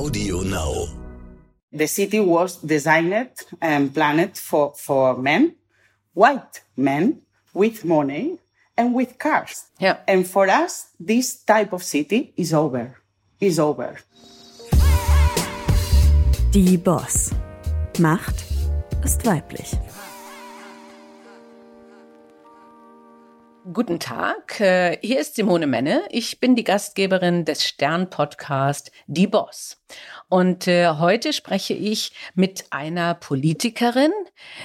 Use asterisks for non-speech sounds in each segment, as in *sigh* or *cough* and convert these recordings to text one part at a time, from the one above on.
Audio Now. The city was designed and planned for, for men, white men with money and with cars. Yeah. And for us, this type of city is over. Is over. Die Boss. Macht ist weiblich. Guten Tag, äh, hier ist Simone Menne. Ich bin die Gastgeberin des Stern-Podcast Die Boss. Und äh, heute spreche ich mit einer Politikerin,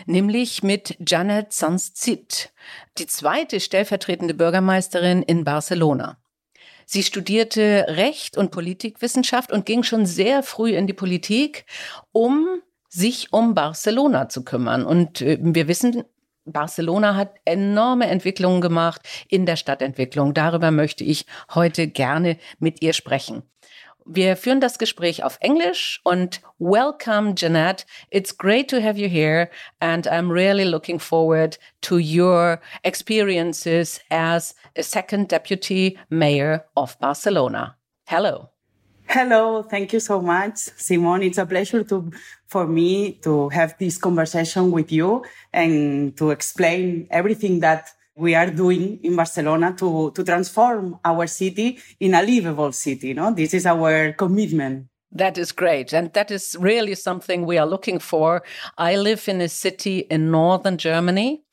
nämlich mit Janet Sanzit, die zweite stellvertretende Bürgermeisterin in Barcelona. Sie studierte Recht und Politikwissenschaft und ging schon sehr früh in die Politik, um sich um Barcelona zu kümmern. Und äh, wir wissen, Barcelona hat enorme Entwicklungen gemacht in der Stadtentwicklung. Darüber möchte ich heute gerne mit ihr sprechen. Wir führen das Gespräch auf Englisch und welcome, Jeanette. It's great to have you here and I'm really looking forward to your experiences as a second deputy mayor of Barcelona. Hello. Hello, thank you so much, Simone. It's a pleasure to for me to have this conversation with you and to explain everything that we are doing in Barcelona to, to transform our city in a livable city. No, this is our commitment. That is great. And that is really something we are looking for. I live in a city in northern Germany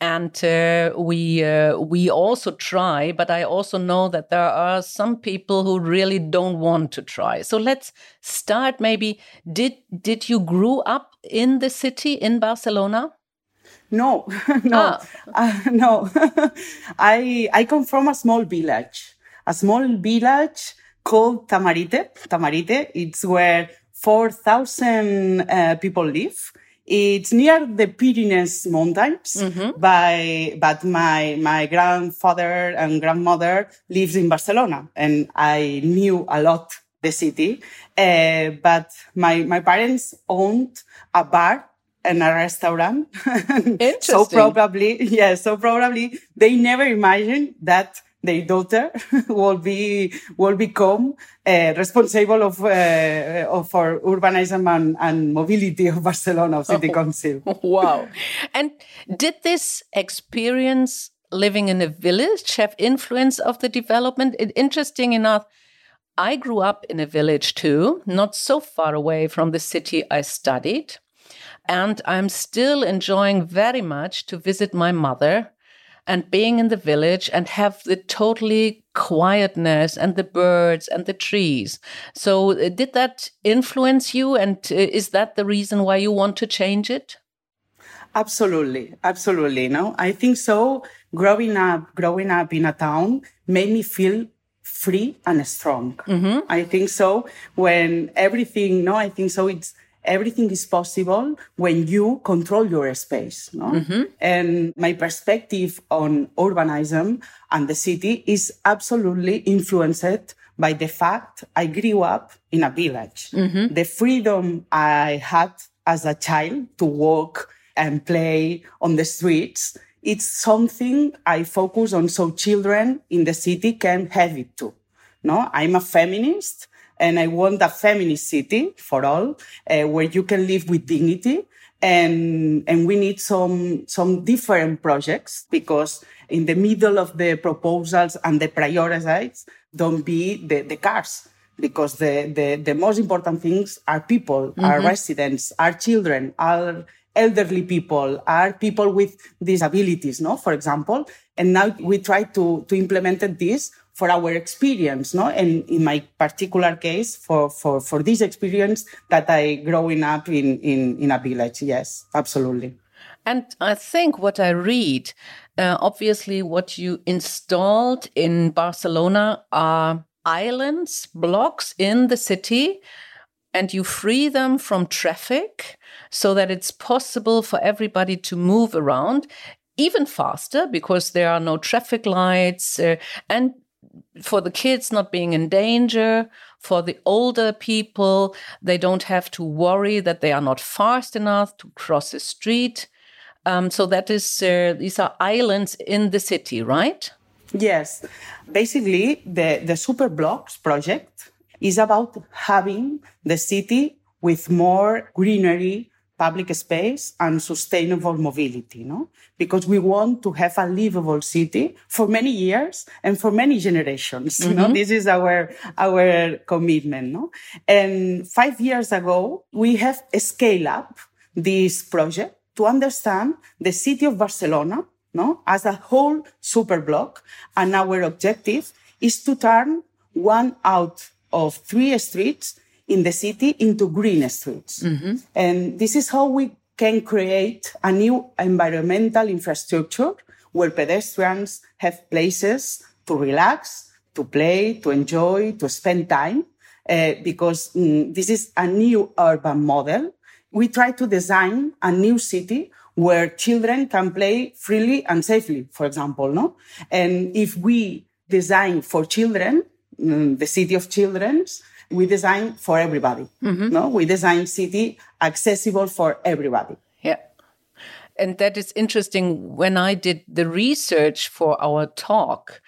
and uh, we uh, we also try but i also know that there are some people who really don't want to try so let's start maybe did did you grow up in the city in barcelona No, *laughs* no, Ah. uh, no. *laughs* I I come from a small village, a small village called Tamarite. Tamarite. It's where four thousand uh, people live. It's near the Pyrenees Mountains, by, but my, my grandfather and grandmother lives in Barcelona and I knew a lot the city. Uh, but my, my parents owned a bar and a restaurant. *laughs* so probably, yeah, so probably they never imagined that their daughter *laughs* will be, will become uh, responsible of, uh, of for urbanism and, and mobility of Barcelona City Council. *laughs* wow. And did this experience living in a village have influence of the development? It, interesting enough i grew up in a village too not so far away from the city i studied. And i'm still enjoying very much to visit my mother and being in the village and have the totally quietness and the birds and the trees. So, uh, did that influence you? And uh, is that the reason why you want to change it? Absolutely, absolutely. No, I think so. Growing up, growing up in a town made me feel free and strong. I think so. When everything, no, I think so. It's everything is possible when you control your space. No, mm-hmm. and my perspective on urbanism and the city is absolutely influenced by the fact I grew up in a village. Mm-hmm. The freedom I had as a child to walk and play on the streets. It's something I focus on so children in the city can have it too. No, I'm a feminist and I want a feminist city for all, uh, where you can live with dignity. And, and we need some, some different projects because in the middle of the proposals and the priorities don't be the, the cars because the, the, the most important things are people, are residents, are children, are elderly people, are people with disabilities, no, for example. And now we try to, to implement this for our experience, no? And in my particular case, for, for, for this experience that I growing up in, in, in a village. Yes, absolutely. And I think what I read, uh, obviously, what you installed in Barcelona are islands, blocks in the city, and you free them from traffic so that it's possible for everybody to move around even faster because there are no traffic lights uh, and for the kids not being in danger for the older people they don't have to worry that they are not fast enough to cross the street um, so that is uh, these are islands in the city right Yes. Basically, the, the Super Blocks project is about having the city with more greenery, public space and sustainable mobility, no? Because we want to have a livable city for many years and for many generations. Mm-hmm. You know, this is our, our commitment, no? And five years ago, we have scaled up this project to understand the city of Barcelona, no? As a whole super block. And our objective is to turn one out of three streets in the city into green streets. Mm-hmm. And this is how we can create a new environmental infrastructure where pedestrians have places to relax, to play, to enjoy, to spend time. Uh, because mm, this is a new urban model. We try to design a new city where children can play freely and safely, for example, no? And if we design for children, mm, the city of children's, we design for everybody. Mm-hmm. No, we design city accessible for everybody. Yeah. And that is interesting. When I did the research for our talk,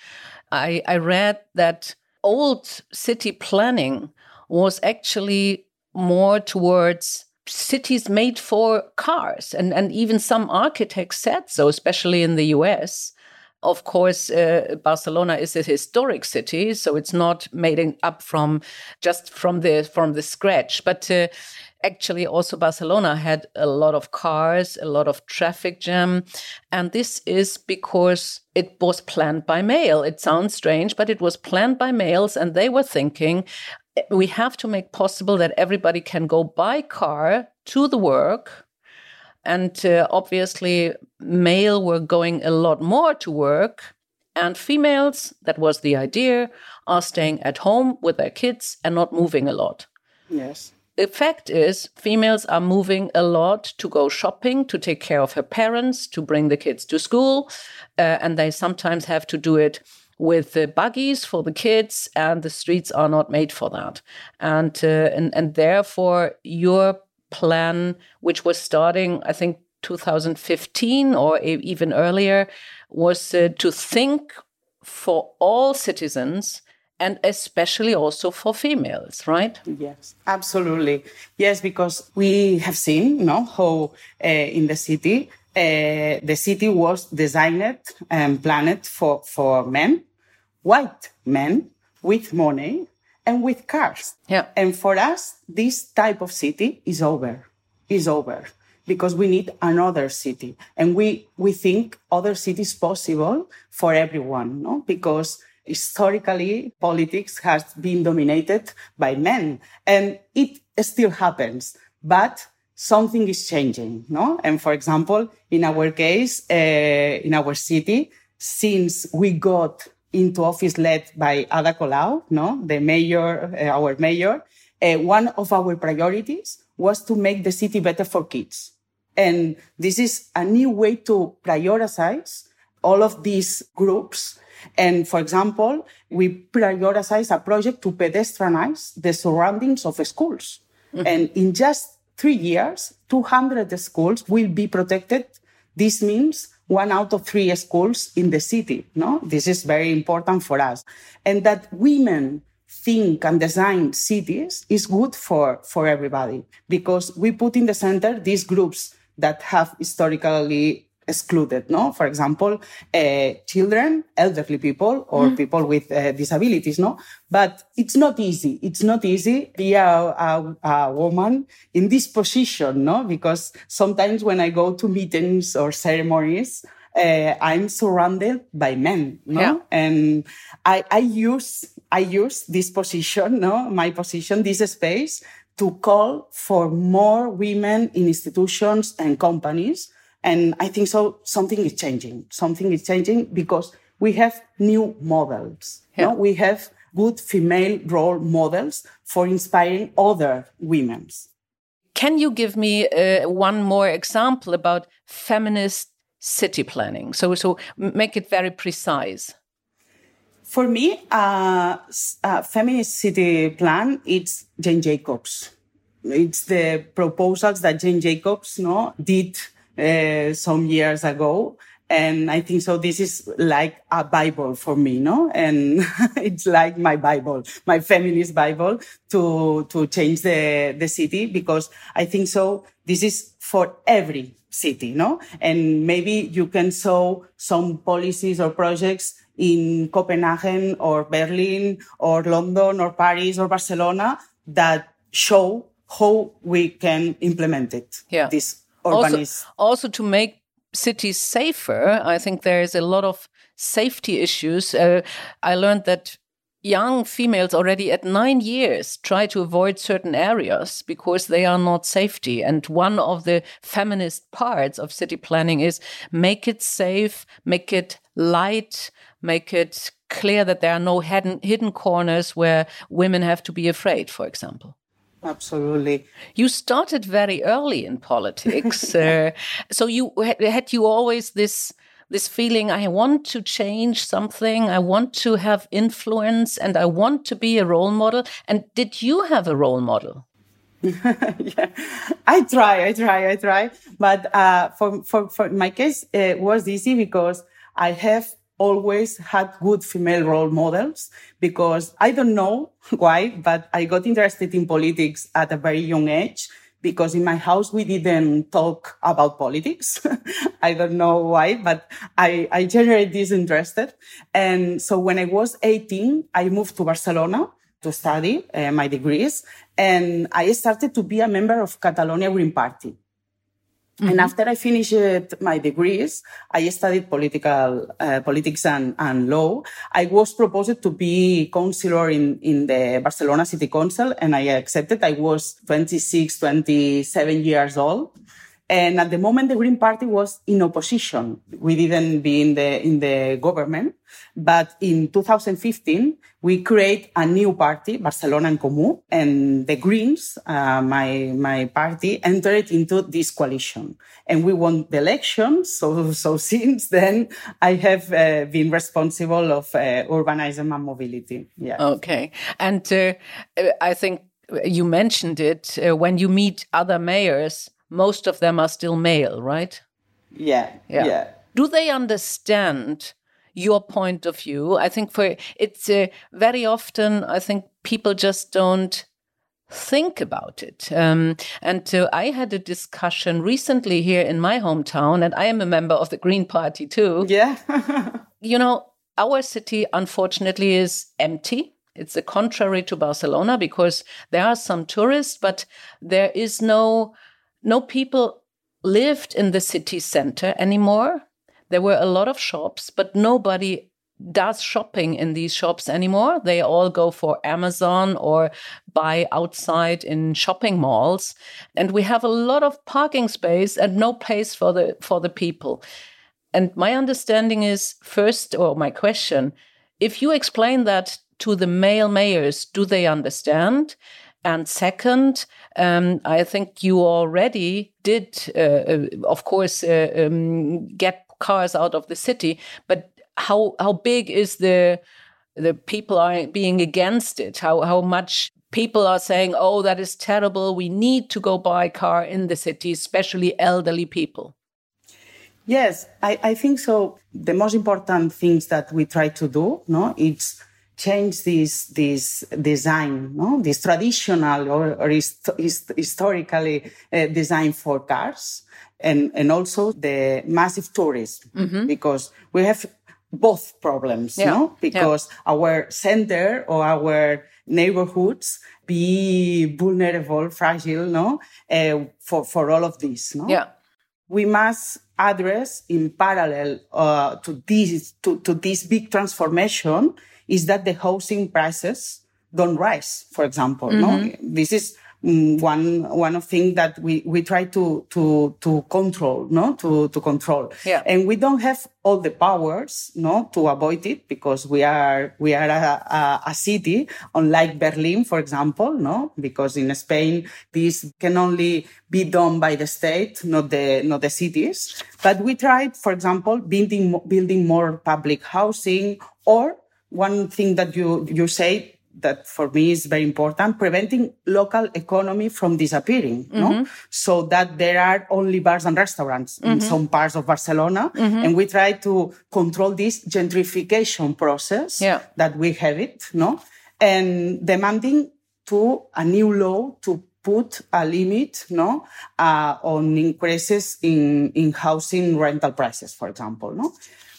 I, I read that old city planning was actually more towards cities made for cars. And, and even some architects said so, especially in the US. Of course, uh, Barcelona is a historic city, so it's not made up from just from the from the scratch. But uh, actually, also Barcelona had a lot of cars, a lot of traffic jam, and this is because it was planned by mail. It sounds strange, but it was planned by males, and they were thinking we have to make possible that everybody can go by car to the work and uh, obviously, male were going a lot more to work, and females, that was the idea, are staying at home with their kids and not moving a lot. Yes. The fact is, females are moving a lot to go shopping, to take care of her parents, to bring the kids to school, uh, and they sometimes have to do it with the buggies for the kids, and the streets are not made for that. And uh, and and therefore, your plan, which was starting, I think, 2015 or even earlier, was uh, to think for all citizens and especially also for females, right? Yes, absolutely. Yes, because we have seen, you know, how uh, in the city, uh, the city was designed and planned for, for men, white men with money and with cars. Yeah. And for us, this type of city is over, is over because we need another city. And we, we think other cities possible for everyone, no? Because historically politics has been dominated by men and it still happens, but something is changing, no? And for example, in our case, uh, in our city, since we got into office led by Ada Colau, no, the mayor, uh, our mayor, uh, one of our priorities was to make the city better for kids. And this is a new way to prioritize all of these groups. And for example, we prioritize a project to pedestrianize the surroundings of schools. Mm-hmm. And in just three years, 200 schools will be protected. This means one out of three schools in the city. No, this is very important for us, and that women think and design cities is good for for everybody because we put in the center these groups that have historically excluded, no? For example, uh, children, elderly people, or mm. people with uh, disabilities, no? But it's not easy. It's not easy be a, a, a, woman in this position, no? Because sometimes when I go to meetings or ceremonies, uh, I'm surrounded by men, no? Yeah. And I, I use, I use this position, no? My position, this space to call for more women in institutions and companies and I think so something is changing. Something is changing because we have new models. Yeah. No? We have good female role models for inspiring other women. Can you give me uh, one more example about feminist city planning? So, so make it very precise. For me, uh, uh, feminist city plan it's Jane Jacobs. It's the proposals that Jane Jacobs no did uh, some years ago. And I think so this is like a Bible for me, no? And *laughs* it's like my Bible, my feminist Bible to, to change the, the city because I think so this is for every city, no? And maybe you can show some policies or projects in Copenhagen or Berlin or London or Paris or Barcelona that show how we can implement it. Yeah. This Also, also to make cities safer, I think there is a lot of safety issues. Uh, I learned that young females already at nine years try to avoid certain areas because they are not safety. And one of the feminist parts of city planning is make it safe, make it light, make it clear that there are no hidden, hidden corners where women have to be afraid, for example. Absolutely. You started very early in politics. uh, *laughs* so you had you always this this feeling I want to change something, I want to have influence and I want to be a role model. And did you have a role model? *laughs* yeah, I try, I try, I try. But uh, for, for, for my case, it was easy because I have always had good female role models because I don't know *laughs* why, but I got interested in politics at a very young age because in my house we didn't talk about politics. *laughs* I don't know why, but I, I generally disinterested. And so when I was 18, I moved to Barcelona to study uh, my degrees and I started to be a member of Catalonia Green Party. Mm-hmm. And after I finished my degrees, I studied political uh, politics and, and law. I was proposed to be councillor in, in the Barcelona City Council, and I accepted. I was 26, 27 years old. And at the moment, the Green Party was in opposition. We didn't be in the, in the government. But in 2015, we create a new party, Barcelona en Comú, and the Greens, uh, my, my party, entered into this coalition. And we won the election. *laughs* So, so since then, I have uh, been responsible of uh, urbanism and mobility. Yeah. Okay. And uh, I think you mentioned it uh, when you meet other mayors most of them are still male, right? Yeah, yeah. yeah. Do they understand your point of view? I think for it's uh, very often, I think people just don't think about it. Um, and uh, I had a discussion recently here in my hometown, and I am a member of the Green Party too. Yeah. *laughs* you know, our city, unfortunately, is empty. It's the contrary to Barcelona because there are some tourists, but there is no no people lived in the city center anymore. There were a lot of shops, but nobody does shopping in these shops anymore. They all go for Amazon or buy outside in shopping malls. And we have a lot of parking space and no place for the for the people. And my understanding is first, or my question, if you explain that to the male mayors, do they understand? And second, um, I think you already did, uh, uh, of course, uh, um, get cars out of the city. But how how big is the the people are being against it? How how much people are saying, "Oh, that is terrible. We need to go buy a car in the city, especially elderly people." Yes, I, I think so. The most important things that we try to do, no, it's change this this design, no? this traditional or, or hist- hist- historically uh, designed for cars, and and also the massive tourism mm-hmm. because we have both problems, yeah. no? Because yeah. our center or our neighborhoods be vulnerable, fragile, no? Uh, for for all of this, no? Yeah. We must address in parallel uh, to this to, to this big transformation is that the housing prices don't rise, for example. Mm-hmm. No, this is mm, one one of things that we we try to to to control, no, to to control. Yeah. And we don't have all the powers, no, to avoid it because we are we are a, a, a city, unlike Berlin, for example, no, because in Spain this can only be done by the state, not the not the cities. But we tried, for example, building building more public housing or one thing that you you say that for me is very important, preventing local economy from disappearing, no? Mm-hmm. So that there are only bars and restaurants in mm-hmm. some parts of Barcelona. Mm-hmm. And we try to control this gentrification process Yeah. that we have it, no? And demanding to a new law to put a limit, no, uh, on increases in, in housing rental prices, for example, no?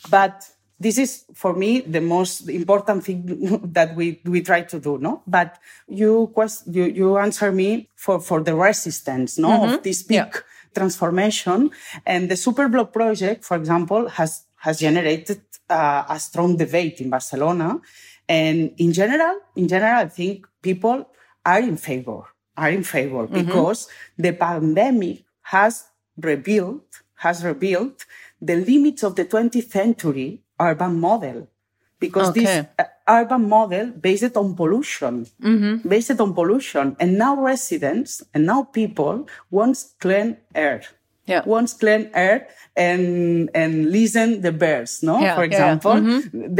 But this is for me the most important thing *laughs* that we, we try to do, no? But you quest, you, you answer me for, for the resistance, no, of this big Yeah. transformation. And the Superblock project, for example, has, has generated uh, a strong debate in Barcelona. And in general, in general, I think people are in favor, are in favor because the pandemic has rebuilt, has rebuilt the limits of the 20th century urban model. Because this Okay. uh, urban model based on pollution, based on pollution. And now residents and now people want clean air. Yeah. Wants clean air and and listen the birds, no? Yeah, For yeah, yeah. example,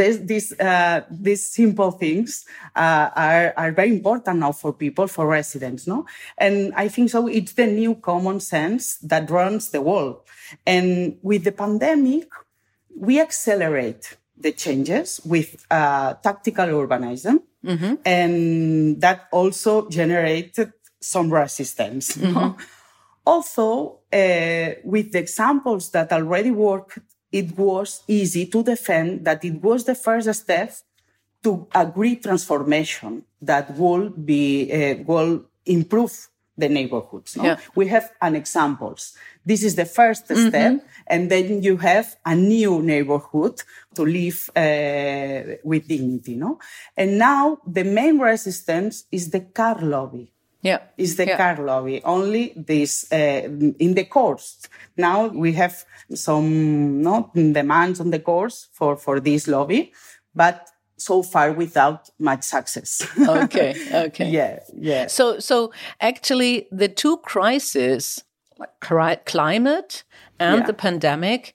this these uh, these simple things uh, are are very important now for people, for residents, no? And I think so. It's the new common sense that runs the world. And with the pandemic, we accelerate the changes with uh, tactical urbanism, and that also generated some resistance. no? Also, uh, with the examples that already worked, it was easy to defend that it was the first step to a agree transformation that will be uh, will improve the neighborhoods. No? Yeah. We have an examples. This is the 1st step, and then you have a new neighborhood to live uh, with dignity. No, and now the main resistance is the car lobby Yeah. is the Yeah. car lobby. Only this uh, in the courts. Now we have some no demands on the courts for for this lobby, but so far without much success. *laughs* Okay. Okay. yeah, yeah. So, so actually, the two crises, like climate and Yeah. the pandemic,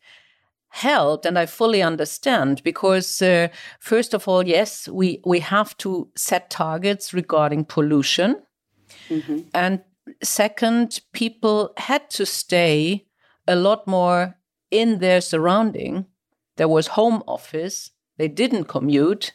helped, and I fully understand because uh, first of all, yes, we we have to set targets regarding pollution, and second, people had to stay a lot more in their surrounding. There was home office; they didn't commute,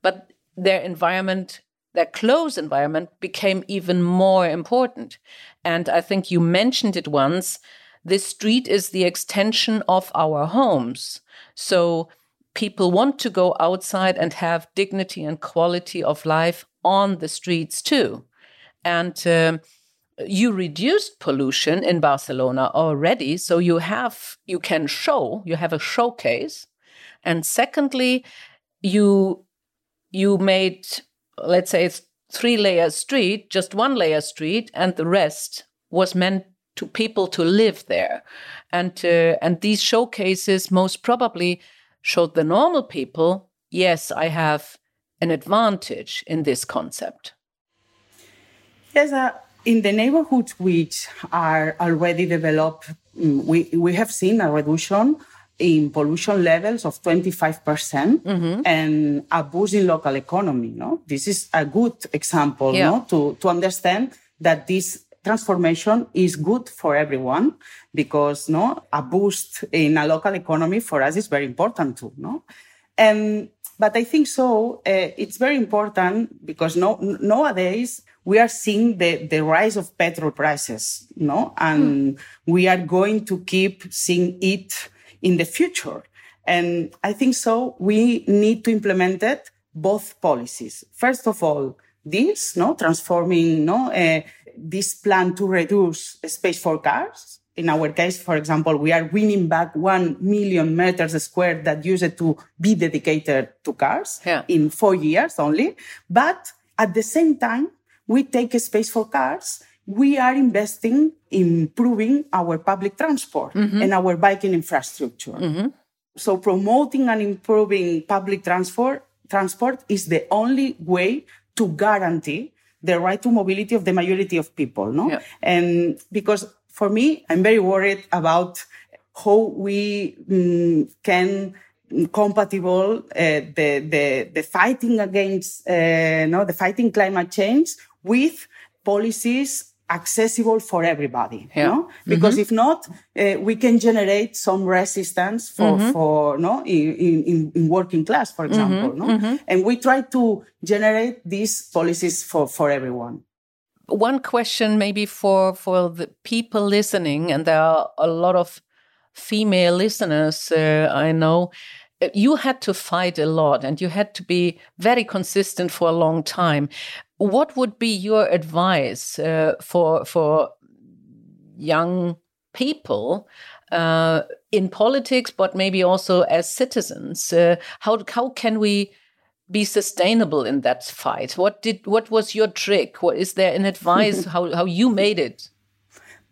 but their environment their close environment became even more important. And I think you mentioned it once this street is the extension of our homes. So people want to go outside and have dignity and quality of life on the streets too. And um, you reduced pollution in Barcelona already. So you have, you can show, you have a showcase. And secondly, you you made let's say it's three layer street just one layer street and the rest was meant to people to live there. And uh, and these showcases most probably showed the normal people yes i have an advantage in this concept. Yes, uh, in the neighborhoods which are already developed, mm, we, we have seen a reduction in pollution levels of 25% and a boost in local economy. No, this is a good example Yeah. no? to, to understand that this transformation is good for everyone because no, a boost in a local economy for us is very important too. No, and but I think so. Uh, it's very important because no, nowadays we are seeing the, the rise of petrol prices, no, and we are going to keep seeing it in the future. And I think so. We need to implement it both policies. First of all, this, no, transforming, no, uh, this plan to reduce space for cars. In our case, for example, we are winning back 1 million meters square that used to be dedicated to cars Yeah. in four years only. But at the same time, we take a space for cars. We are investing in improving our public transport and our biking infrastructure. So promoting and improving public transport transport is the only way to guarantee the right to mobility of the majority of people. No, Yeah. and because for me, I'm very worried about how we mm, can compatible uh, the, the, the fighting against, uh, no, the fighting climate change with policies accessible for everybody Yeah. no? because if not uh, we can generate some resistance for for no in, in, in working class for example no and we try to generate these policies for for everyone One question, maybe for for the people listening, and there are a lot of female listeners. Uh, I know you had to fight a lot, and you had to be very consistent for a long time. What would be your advice uh, for for young people? Uh, in politics, but maybe also as citizens, uh, how how can we be sustainable in that fight? What did what was your trick? What is there an advice *laughs* how how you made it?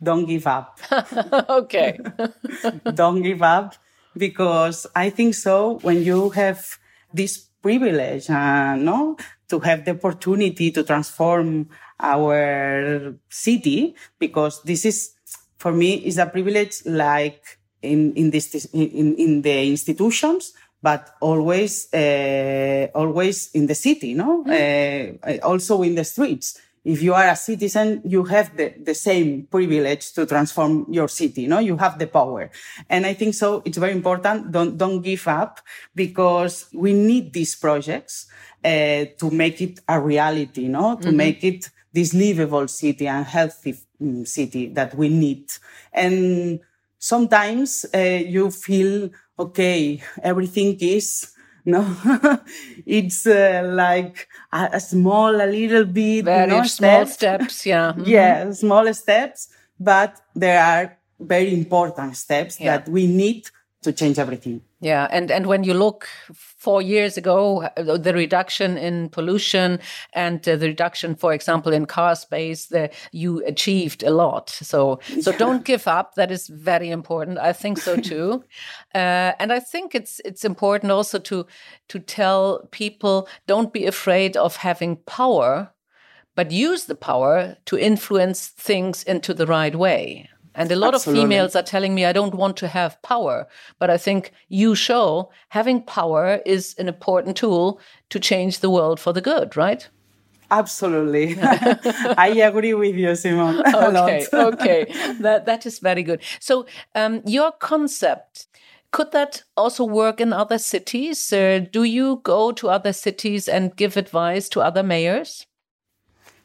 don't give up *laughs* okay. *laughs* don't give up because I think so when you have this privilege, uh, no, to have the opportunity to transform our city, because this is, for me, is a privilege like in, in this, in, in the institutions, but always, uh, always in the city, no? Uh, also in the streets if you are a citizen, you have the, the same privilege to transform your city, no? You have the power. And I think so it's very important. Don't, don't give up because we need these projects, uh, to make it a reality, no? To make it this livable city and healthy mm, city that we need. And sometimes, uh, you feel, okay, everything is, no, *laughs* it's uh, like a, a small, a little bit, Very no, small steps. steps, yeah. *laughs* Mhm. Yeah, small steps, but there are very important steps Yeah. that we need to change everything. Yeah, and and when you look four years ago, uh, the reduction in pollution and uh, the reduction, for example, in car space, the, you achieved a lot. So so don't give up. That is very important. I think so *laughs* too, uh, and I think it's it's important also to to tell people don't be afraid of having power, but use the power to influence things into the right way. And a lot Absolutely. of females are telling me I don't want to have power, but I think you show having power is an important tool to change the world for the good, right? Absolutely. *laughs* *laughs* I agree with you, Simon. *laughs* Okay, okay, that that is very good. So, um, your concept could that also work in other cities? Uh, do you go to other cities and give advice to other mayors?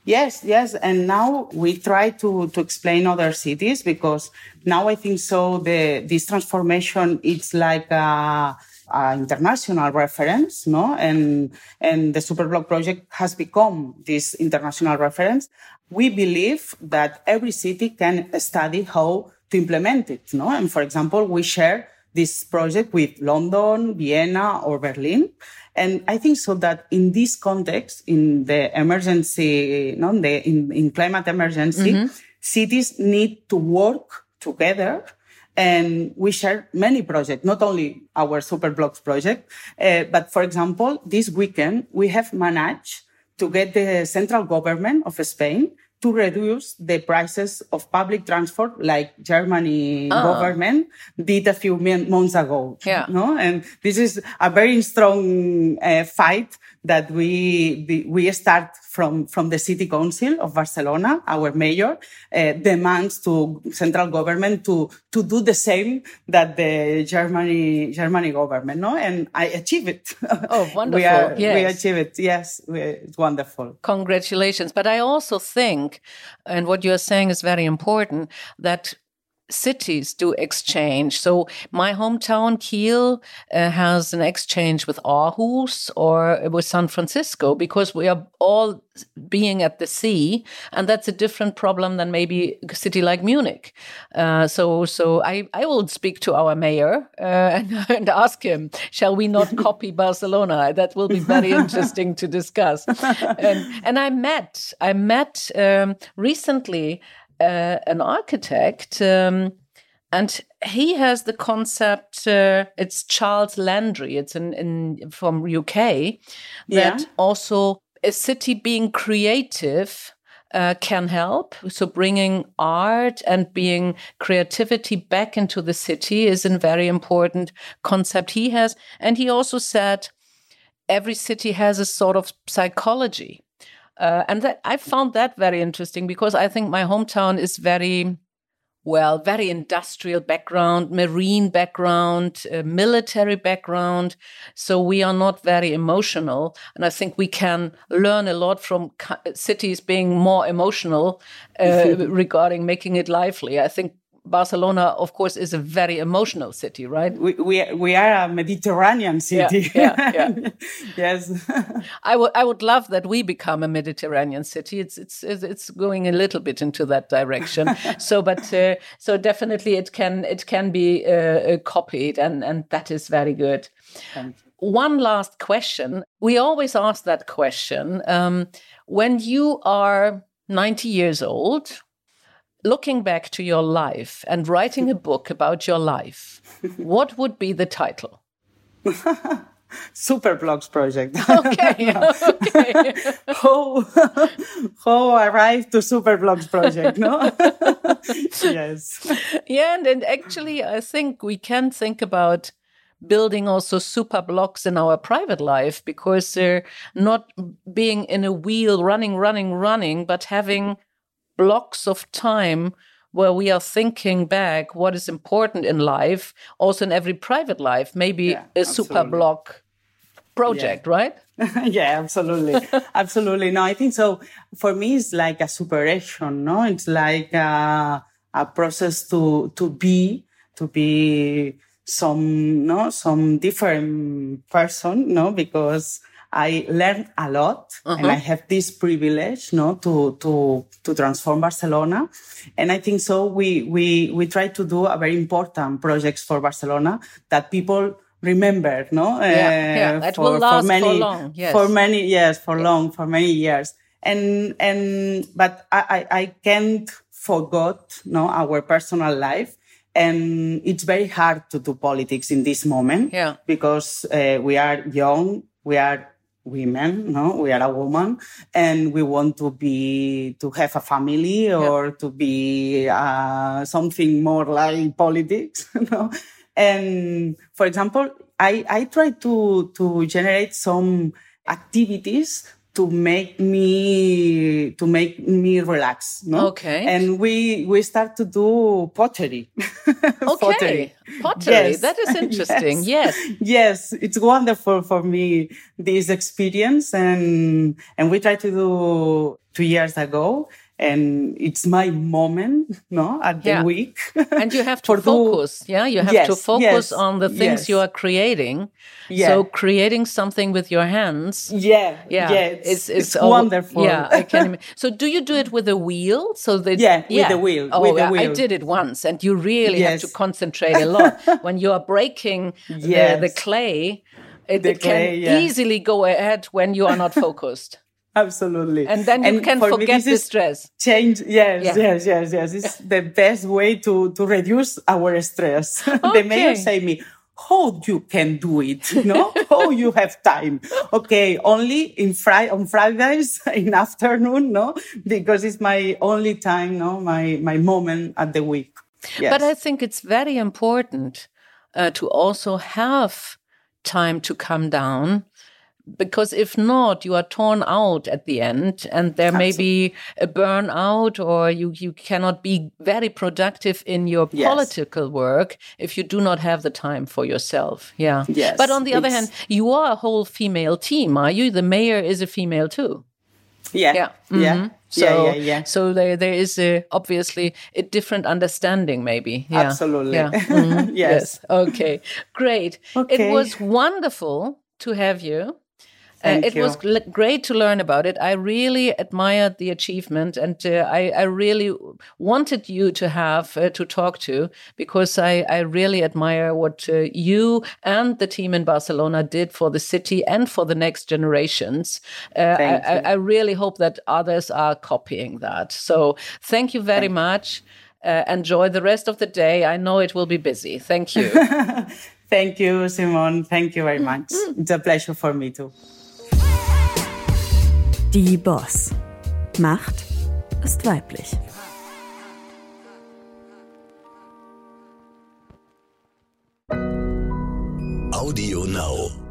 Yes, yes. And now we try to, to explain other cities because now I think so the, this transformation, it's like a, a international reference, no? And, and the Superblock project has become this international reference. We believe that every city can study how to implement it, no? And for example, we share this project with London, Vienna, or Berlin. And I think so that in this context, in the emergency, no, the, in, in climate emergency, cities need to work together. And we share many projects, not only our Superblocks project, uh, but for example, this weekend we have managed to get the central government of Spain to reduce the prices of public transport like Germany government did a few months ago. Yeah. No? And this is a very strong uh, fight that we, we start from, from the city council of Barcelona. Our mayor uh, demands to central government to, to do the same that the Germany, Germany government. No? And I achieve it. *laughs* Oh, wonderful. *laughs* we are, we Yes. achieve it. Yes. we- It's wonderful. Congratulations. But I also think, and what you're saying is very important, that cities do exchange. So my hometown, Kiel, uh, has an exchange with Aarhus or with San Francisco because we are all being at the sea, and that's a different problem than maybe a city like Munich. Uh, so, so I, I will speak to our mayor uh, *laughs* and, and ask him, shall we not *laughs* copy Barcelona? That will be very *laughs* interesting to discuss. And, and I met, I met um, recently uh, an architect. Um, and he has the concept. Uh, it's Charles Landry. It's in, in from UK. That Yeah. also a city being creative uh, can help. So bringing art and being creativity back into the city is a very important concept he has. And he also said every city has a sort of psychology. Uh, and that I found that very interesting because I think my hometown is very well, very industrial background, marine background, uh, military background. So we are not very emotional. And I think we can learn a lot from cities being more emotional uh, *laughs* regarding making it lively. I think Barcelona, of course, is a very emotional city, right? We we, we are a Mediterranean city. Yeah, yeah, yeah. *laughs* yes. *laughs* I would I would love that we become a Mediterranean city. It's it's it's going a little bit into that direction. *laughs* so, but uh, so definitely it can it can be uh, uh copied, and and that is very good. One last question. We always ask that question. Um, when you are 90 years old, looking back to your life and writing a *laughs* book about your life, what would be the title? *laughs* Super Blocks Project. *laughs* Okay. okay. how how arrived to Super Blocks Project? No. yes. Yeah, and, and actually, I think we can think about building also super blocks in our private life because they're not being in a wheel running running running but having blocks of time where we are thinking back what is important in life, also in every private life, maybe yeah, a absolutely. super block project, yeah. right? *laughs* yeah, absolutely. *laughs* absolutely. No, I think so. For me, it's like a superation, no? It's like a, a process to, to be, to be some, no, some different person, no? Because I learned a lot uh-huh. and I have this privilege, no, to, to, to transform Barcelona. And I think so we, we, we try to do a very important projects for Barcelona that people remember, no? Yeah, uh, yeah. for, will last for, many, for long. Yes. For many, yes, for yeah. long, for many years. And, and, but I, I, I can't forget, no, our personal life and it's very hard to do politics in this moment yeah. because uh, we are young we are women no we are a woman and we want to be to have a family or yeah. to be uh, something more like politics *laughs* no and for example i i try to to generate some activities to make me to make me relax no? Okay. And we we start to do pottery. *laughs* Okay. Pottery, pottery. Yes. that is *laughs* interesting. Yes. yes. Yes. It's wonderful for me this experience. And and we tried to do two years ago and it's my moment no at the week. *laughs* And you have to focus yeah? You have yes, to focus yes, on the things yes. you are creating. Yeah. so creating something with your hands yeah yeah, yeah it's, it's, it's, it's wonderful. Yeah i can *laughs* so do you do it with a wheel? So that yeah, yeah. with the wheel oh with the wheel. i did it once and you really have to concentrate a *laughs* lot. When you are breaking the, the clay it, the it clay, can easily go ahead when you are not focused Absolutely. And then you and can forget the stress. Change. Yes, yeah. yes, yes, yes. It's *laughs* the best way to, to reduce our stress. Okay. *laughs* the mayor say me, how you can do it, you know? how *laughs* you have time. Okay. Only in Friday, on Fridays in afternoon, no? Because it's my only time, no? My, my moment at the week. Yes. But I think it's very important uh, to also have time to come down because if not, you are torn out at the end, and there Absolutely. may be a burnout, or you you cannot be very productive in your yes. political work if you do not have the time for yourself. Yeah. Yes. But on the other hand, you are a whole female team, are you? The mayor is a female too. Yeah. Yeah. Mm -hmm. Yeah. So, yeah, yeah, yeah. So there, there is a, obviously a different understanding, maybe. Yeah. Absolutely. Yeah. *laughs* Mm -hmm. yes. yes. Okay. Great. Okay. It was wonderful to have you. Uh, it you. was great to learn about it. I really admired the achievement, and uh, I, I, really wanted you to have uh, to talk to because I, I really admire what uh, you and the team in Barcelona did for the city and for the next generations. Uh, I, I, really hope that others are copying that. So thank you very thank much. Uh, enjoy the rest of the day. I know it will be busy. Thank you. *laughs* Thank you, Simone. Thank you very much. It's a pleasure for me too. Die Boss. Macht ist weiblich. Audio Now.